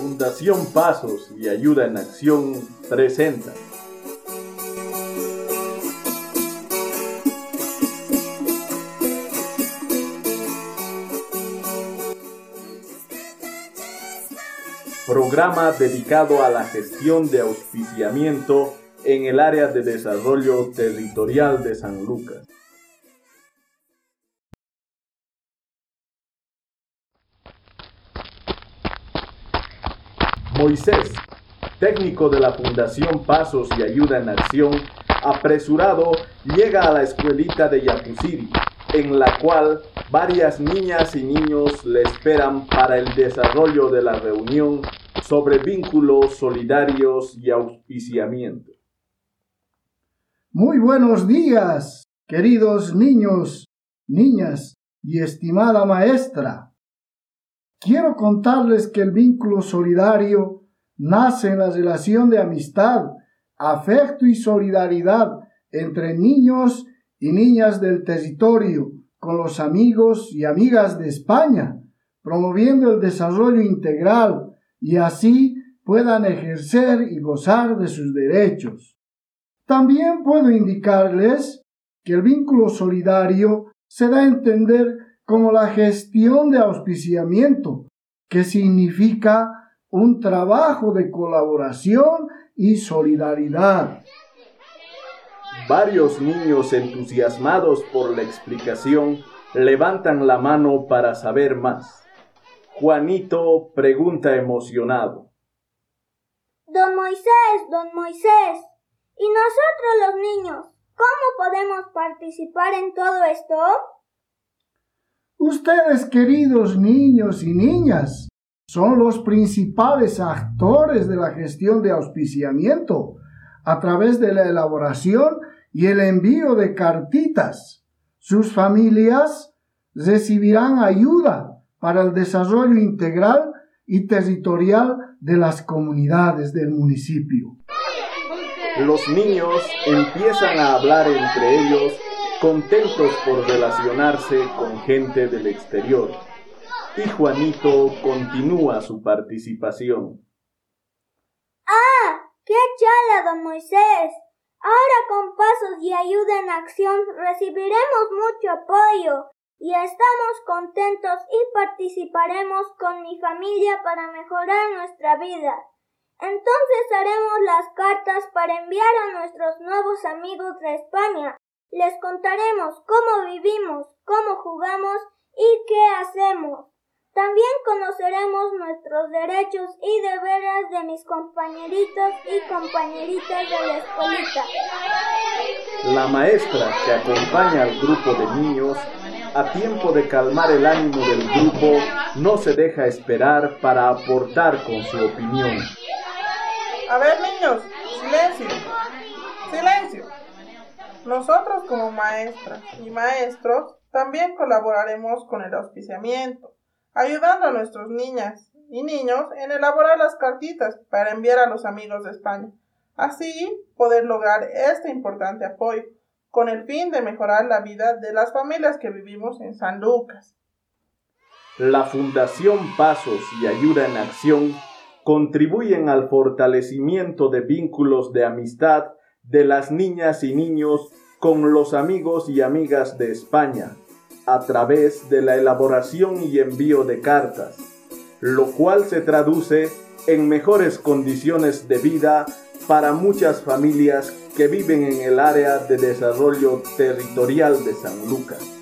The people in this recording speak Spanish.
Fundación Pasos y Ayuda en Acción presenta. Programa dedicado a la gestión de auspiciamiento en el área de desarrollo territorial de San Lucas. Moisés, técnico de la Fundación Pasos y Ayuda en Acción, apresurado llega a la escuelita de Yapusiri, en la cual varias niñas y niños le esperan para el desarrollo de la reunión sobre vínculos solidarios y auspiciamiento. Muy buenos días, queridos niños, niñas y estimada maestra. Quiero contarles que el vínculo solidario nace en la relación de amistad, afecto y solidaridad entre niños y niñas del territorio con los amigos y amigas de España, promoviendo el desarrollo integral y así puedan ejercer y gozar de sus derechos. También puedo indicarles que el vínculo solidario se da a entender como la gestión de auspiciamiento, que significa un trabajo de colaboración y solidaridad. Varios niños entusiasmados por la explicación levantan la mano para saber más. Juanito pregunta emocionado. Don Moisés, don Moisés, ¿y nosotros los niños, cómo podemos participar en todo esto? Ustedes, queridos niños y niñas, son los principales actores de la gestión de auspiciamiento a través de la elaboración y el envío de cartitas. Sus familias recibirán ayuda para el desarrollo integral y territorial de las comunidades del municipio. Los niños empiezan a hablar entre ellos contentos por relacionarse con gente del exterior. Y Juanito continúa su participación. ¡Ah! ¡Qué chala, don Moisés! Ahora con pasos y ayuda en acción recibiremos mucho apoyo y estamos contentos y participaremos con mi familia para mejorar nuestra vida. Entonces haremos las cartas para enviar a nuestros nuevos amigos de España les contaremos cómo vivimos, cómo jugamos y qué hacemos. También conoceremos nuestros derechos y deberes de mis compañeritos y compañeritas de la escuelita. La maestra que acompaña al grupo de niños, a tiempo de calmar el ánimo del grupo, no se deja esperar para aportar con su opinión. A ver niños, Nosotros como maestras y maestros también colaboraremos con el auspiciamiento, ayudando a nuestras niñas y niños en elaborar las cartitas para enviar a los amigos de España. Así poder lograr este importante apoyo con el fin de mejorar la vida de las familias que vivimos en San Lucas. La Fundación Pasos y Ayuda en Acción contribuyen al fortalecimiento de vínculos de amistad de las niñas y niños con los amigos y amigas de España a través de la elaboración y envío de cartas, lo cual se traduce en mejores condiciones de vida para muchas familias que viven en el área de desarrollo territorial de San Lucas.